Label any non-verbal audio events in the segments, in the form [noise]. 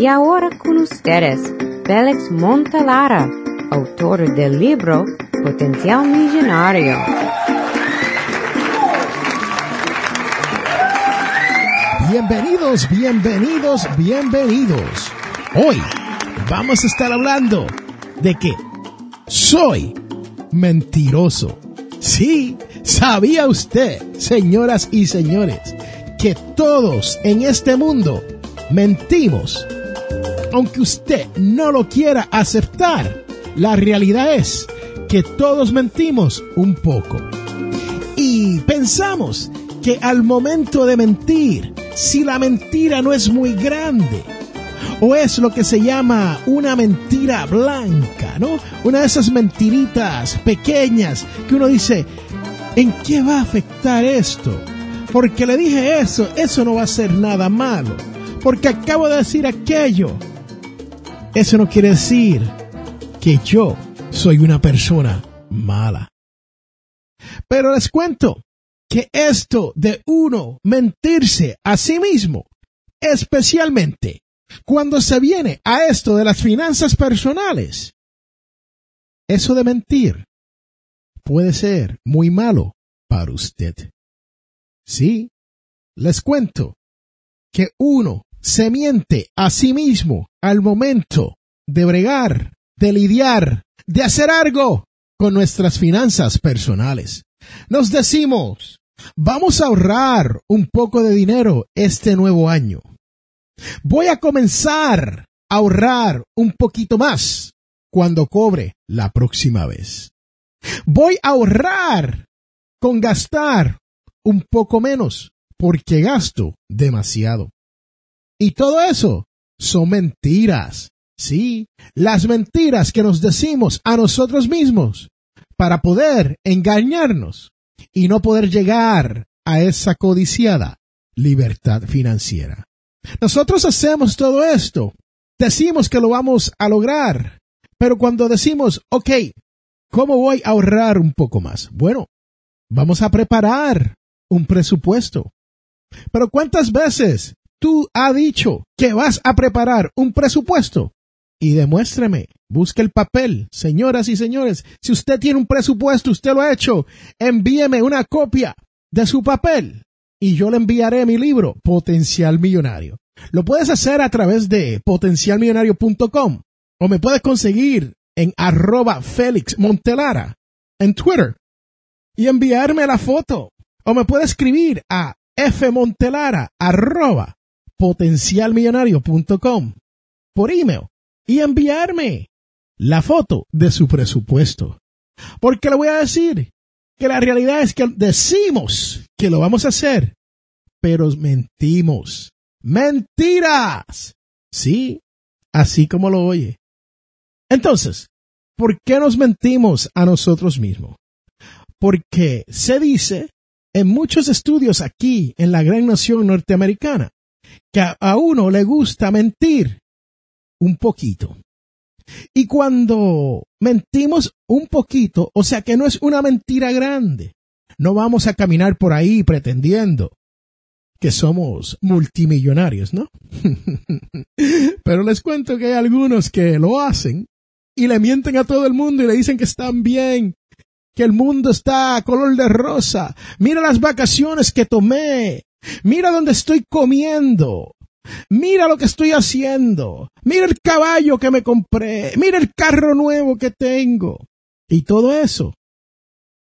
Y ahora con ustedes, Félix Montalara, autor del libro Potencial Millonario. Bienvenidos, bienvenidos, bienvenidos. Hoy vamos a estar hablando de que soy mentiroso. Sí, ¿sabía usted, señoras y señores, que todos en este mundo mentimos? Aunque usted no lo quiera aceptar, la realidad es que todos mentimos un poco. Y pensamos que al momento de mentir, si la mentira no es muy grande, o es lo que se llama una mentira blanca, ¿no? Una de esas mentiritas pequeñas que uno dice, ¿en qué va a afectar esto? Porque le dije eso, eso no va a ser nada malo. Porque acabo de decir aquello. Eso no quiere decir que yo soy una persona mala. Pero les cuento que esto de uno mentirse a sí mismo, especialmente cuando se viene a esto de las finanzas personales, eso de mentir puede ser muy malo para usted. Sí, les cuento que uno se miente a sí mismo al momento de bregar, de lidiar, de hacer algo con nuestras finanzas personales. Nos decimos, vamos a ahorrar un poco de dinero este nuevo año. Voy a comenzar a ahorrar un poquito más cuando cobre la próxima vez. Voy a ahorrar con gastar un poco menos porque gasto demasiado. Y todo eso son mentiras. Sí, las mentiras que nos decimos a nosotros mismos para poder engañarnos y no poder llegar a esa codiciada libertad financiera. Nosotros hacemos todo esto, decimos que lo vamos a lograr, pero cuando decimos, ok, ¿cómo voy a ahorrar un poco más? Bueno, vamos a preparar un presupuesto. Pero ¿cuántas veces tú has dicho que vas a preparar un presupuesto? Y demuéstreme, busque el papel, señoras y señores, si usted tiene un presupuesto, usted lo ha hecho, envíeme una copia de su papel y yo le enviaré mi libro, Potencial Millonario. Lo puedes hacer a través de potencialmillonario.com o me puedes conseguir en arroba Félix Montelara en Twitter y enviarme la foto. O me puedes escribir a fmontelara arroba potencialmillonario.com por email y enviarme la foto de su presupuesto. Porque le voy a decir que la realidad es que decimos que lo vamos a hacer, pero mentimos. Mentiras. Sí, así como lo oye. Entonces, ¿por qué nos mentimos a nosotros mismos? Porque se dice en muchos estudios aquí en la gran nación norteamericana que a, uno le gusta mentir un poquito. Y cuando mentimos un poquito, o sea que no es una mentira grande, no vamos a caminar por ahí pretendiendo que somos multimillonarios, ¿no? [laughs] Pero les cuento que hay algunos que lo hacen y le mienten a todo el mundo y le dicen que están bien, que el mundo está a color de rosa. Mira las vacaciones que tomé. Mira dónde estoy comiendo. Mira lo que estoy haciendo. Mira el caballo que me compré. Mira el carro nuevo que tengo. Y todo eso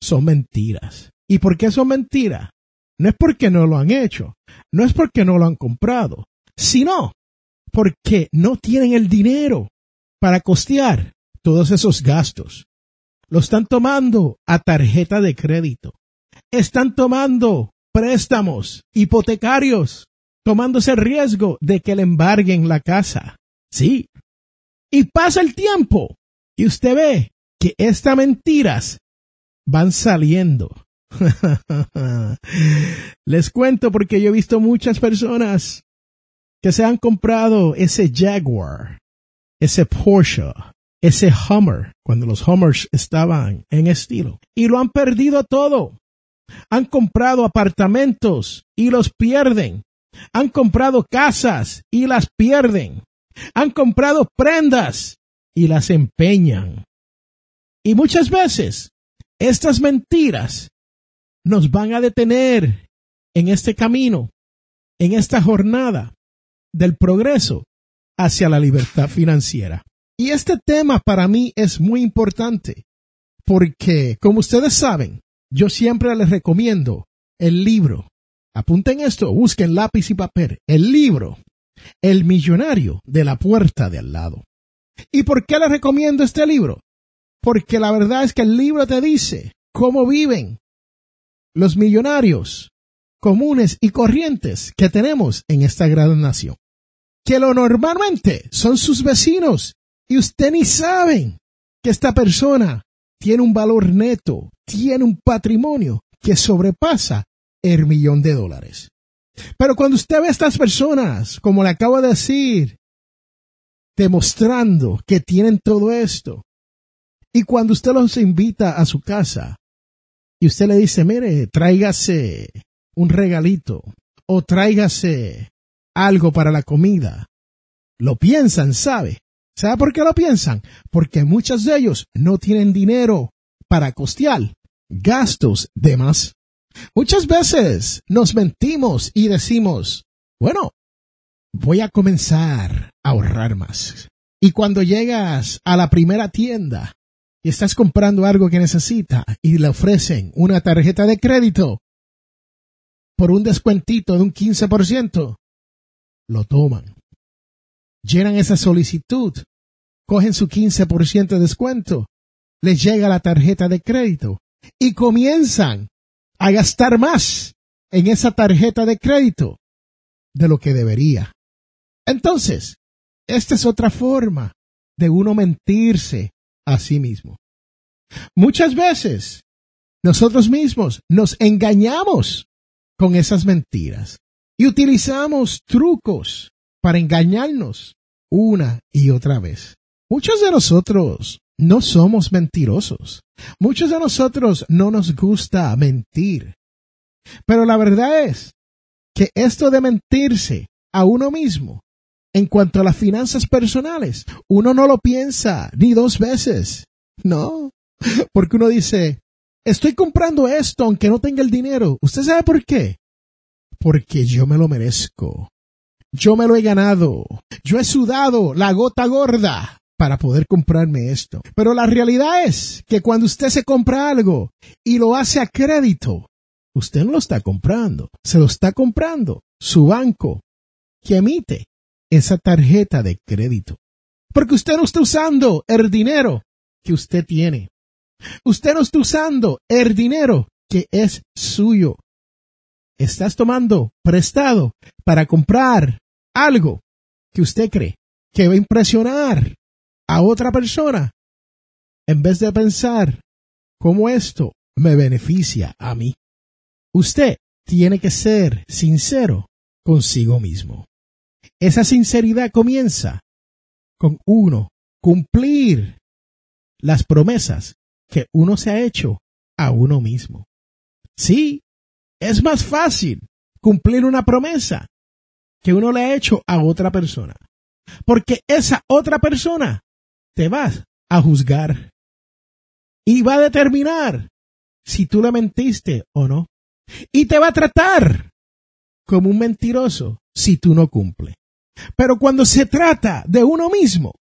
son mentiras. ¿Y por qué son mentiras? No es porque no lo han hecho, no es porque no lo han comprado, sino porque no tienen el dinero para costear todos esos gastos. Lo están tomando a tarjeta de crédito. Están tomando préstamos hipotecarios tomándose el riesgo de que le embarguen la casa. Sí. Y pasa el tiempo y usted ve que estas mentiras van saliendo. [laughs] Les cuento porque yo he visto muchas personas que se han comprado ese Jaguar, ese Porsche, ese Hummer, cuando los Hummers estaban en estilo, y lo han perdido todo. Han comprado apartamentos y los pierden han comprado casas y las pierden. Han comprado prendas y las empeñan. Y muchas veces estas mentiras nos van a detener en este camino, en esta jornada del progreso hacia la libertad financiera. Y este tema para mí es muy importante porque, como ustedes saben, yo siempre les recomiendo el libro. Apunten esto, busquen lápiz y papel. El libro, El millonario de la puerta de al lado. ¿Y por qué les recomiendo este libro? Porque la verdad es que el libro te dice cómo viven los millonarios comunes y corrientes que tenemos en esta gran nación. Que lo normalmente son sus vecinos y usted ni sabe que esta persona tiene un valor neto, tiene un patrimonio que sobrepasa el millón de dólares. Pero cuando usted ve a estas personas, como le acabo de decir, demostrando que tienen todo esto, y cuando usted los invita a su casa, y usted le dice, mire, tráigase un regalito, o tráigase algo para la comida, lo piensan, ¿sabe? ¿Sabe por qué lo piensan? Porque muchos de ellos no tienen dinero para costear gastos de más. Muchas veces nos mentimos y decimos, bueno, voy a comenzar a ahorrar más. Y cuando llegas a la primera tienda y estás comprando algo que necesita y le ofrecen una tarjeta de crédito por un descuentito de un 15%, lo toman llenan esa solicitud, cogen su 15% de descuento, les llega la tarjeta de crédito y comienzan a gastar más en esa tarjeta de crédito de lo que debería. Entonces, esta es otra forma de uno mentirse a sí mismo. Muchas veces nosotros mismos nos engañamos con esas mentiras y utilizamos trucos para engañarnos una y otra vez. Muchos de nosotros no somos mentirosos. Muchos de nosotros no nos gusta mentir. Pero la verdad es que esto de mentirse a uno mismo en cuanto a las finanzas personales, uno no lo piensa ni dos veces. No, porque uno dice, estoy comprando esto aunque no tenga el dinero. ¿Usted sabe por qué? Porque yo me lo merezco. Yo me lo he ganado. Yo he sudado la gota gorda para poder comprarme esto. Pero la realidad es que cuando usted se compra algo y lo hace a crédito, usted no lo está comprando, se lo está comprando su banco que emite esa tarjeta de crédito. Porque usted no está usando el dinero que usted tiene. Usted no está usando el dinero que es suyo. Estás tomando prestado para comprar algo que usted cree que va a impresionar a otra persona, en vez de pensar cómo esto me beneficia a mí. Usted tiene que ser sincero consigo mismo. Esa sinceridad comienza con uno cumplir las promesas que uno se ha hecho a uno mismo. Sí, es más fácil cumplir una promesa que uno le ha hecho a otra persona. Porque esa otra persona te va a juzgar y va a determinar si tú le mentiste o no. Y te va a tratar como un mentiroso si tú no cumples. Pero cuando se trata de uno mismo,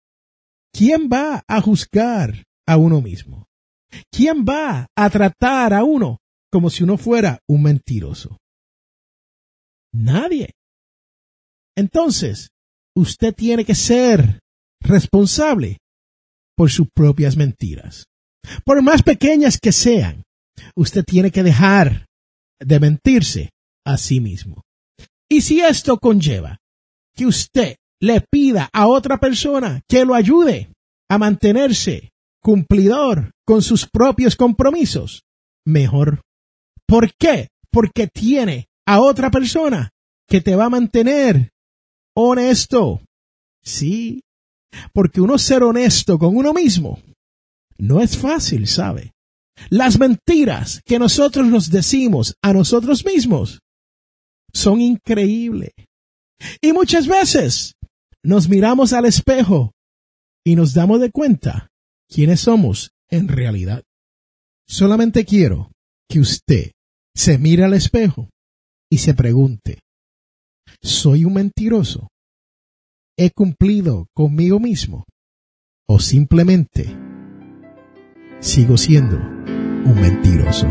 ¿quién va a juzgar a uno mismo? ¿Quién va a tratar a uno como si uno fuera un mentiroso? Nadie. Entonces, usted tiene que ser responsable por sus propias mentiras. Por más pequeñas que sean, usted tiene que dejar de mentirse a sí mismo. Y si esto conlleva que usted le pida a otra persona que lo ayude a mantenerse cumplidor con sus propios compromisos, mejor. ¿Por qué? Porque tiene a otra persona que te va a mantener honesto. Sí, porque uno ser honesto con uno mismo no es fácil, ¿sabe? Las mentiras que nosotros nos decimos a nosotros mismos son increíbles. Y muchas veces nos miramos al espejo y nos damos de cuenta quiénes somos en realidad. Solamente quiero que usted se mire al espejo y se pregunte, ¿soy un mentiroso? ¿He cumplido conmigo mismo? ¿O simplemente sigo siendo un mentiroso?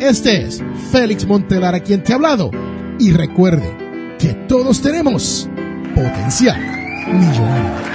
Este es Félix Montelar a quien te ha hablado y recuerde que todos tenemos potencial millonario.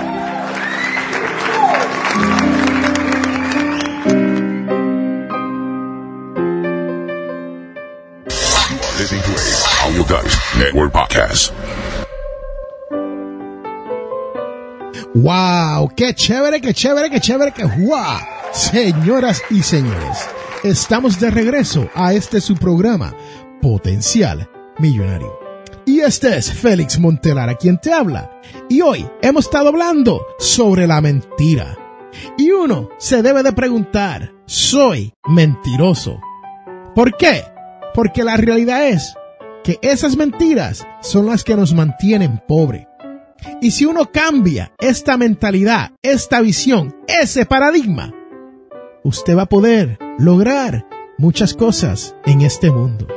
Audio Guys Network podcast. ¡Wow! ¡Qué chévere, qué chévere, qué chévere, qué guau! Señoras y señores, estamos de regreso a este su programa, Potencial Millonario. Y este es Félix Montelar, a quien te habla. Y hoy hemos estado hablando sobre la mentira. Y uno se debe de preguntar, ¿soy mentiroso? ¿Por qué? Porque la realidad es que esas mentiras son las que nos mantienen pobres. Y si uno cambia esta mentalidad, esta visión, ese paradigma, usted va a poder lograr muchas cosas en este mundo.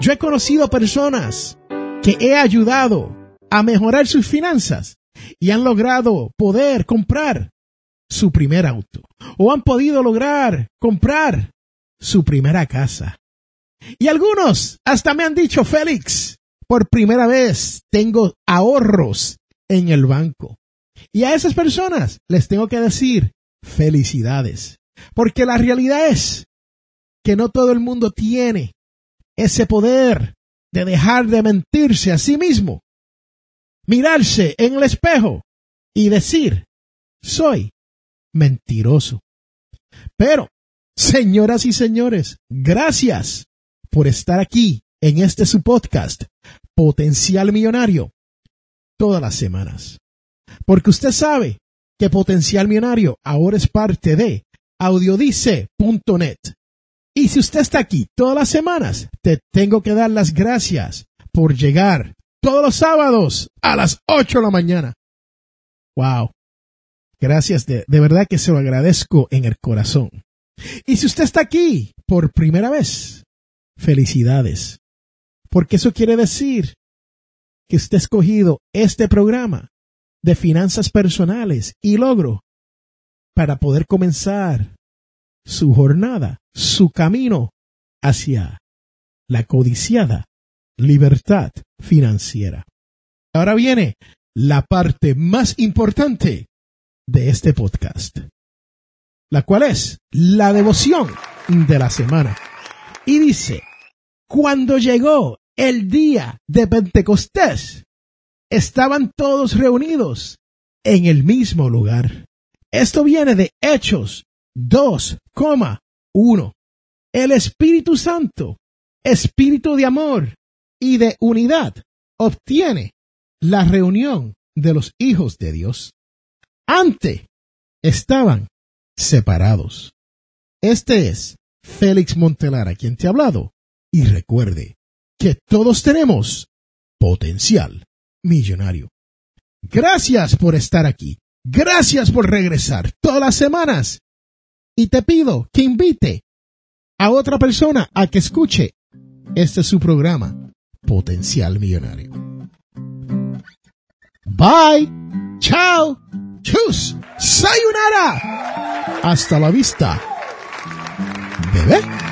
Yo he conocido personas que he ayudado a mejorar sus finanzas y han logrado poder comprar su primer auto o han podido lograr comprar su primera casa. Y algunos hasta me han dicho, Félix, por primera vez tengo ahorros en el banco. Y a esas personas les tengo que decir felicidades, porque la realidad es que no todo el mundo tiene ese poder de dejar de mentirse a sí mismo, mirarse en el espejo y decir, soy mentiroso. Pero, señoras y señores, gracias por estar aquí en este su podcast, Potencial Millonario, todas las semanas. Porque usted sabe que Potencial Millonario ahora es parte de audiodice.net. Y si usted está aquí todas las semanas, te tengo que dar las gracias por llegar todos los sábados a las 8 de la mañana. Wow. Gracias, de, de verdad que se lo agradezco en el corazón. Y si usted está aquí por primera vez, felicidades. Porque eso quiere decir que usted ha escogido este programa de finanzas personales y logro para poder comenzar su jornada, su camino hacia la codiciada libertad financiera. Ahora viene la parte más importante de este podcast, la cual es la devoción de la semana. Y dice, cuando llegó el día de Pentecostés, estaban todos reunidos en el mismo lugar. Esto viene de Hechos 2,1. El Espíritu Santo, espíritu de amor y de unidad, obtiene la reunión de los hijos de Dios. Antes estaban separados. Este es Félix Montelar a quien te ha hablado. Y recuerde que todos tenemos potencial millonario. Gracias por estar aquí. Gracias por regresar todas las semanas y te pido que invite a otra persona a que escuche este es su programa, Potencial Millonario. Bye, chao, chus, sayonara. Hasta la vista, bebé.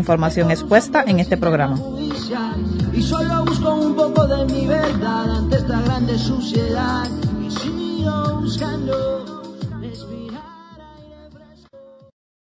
información expuesta en este programa.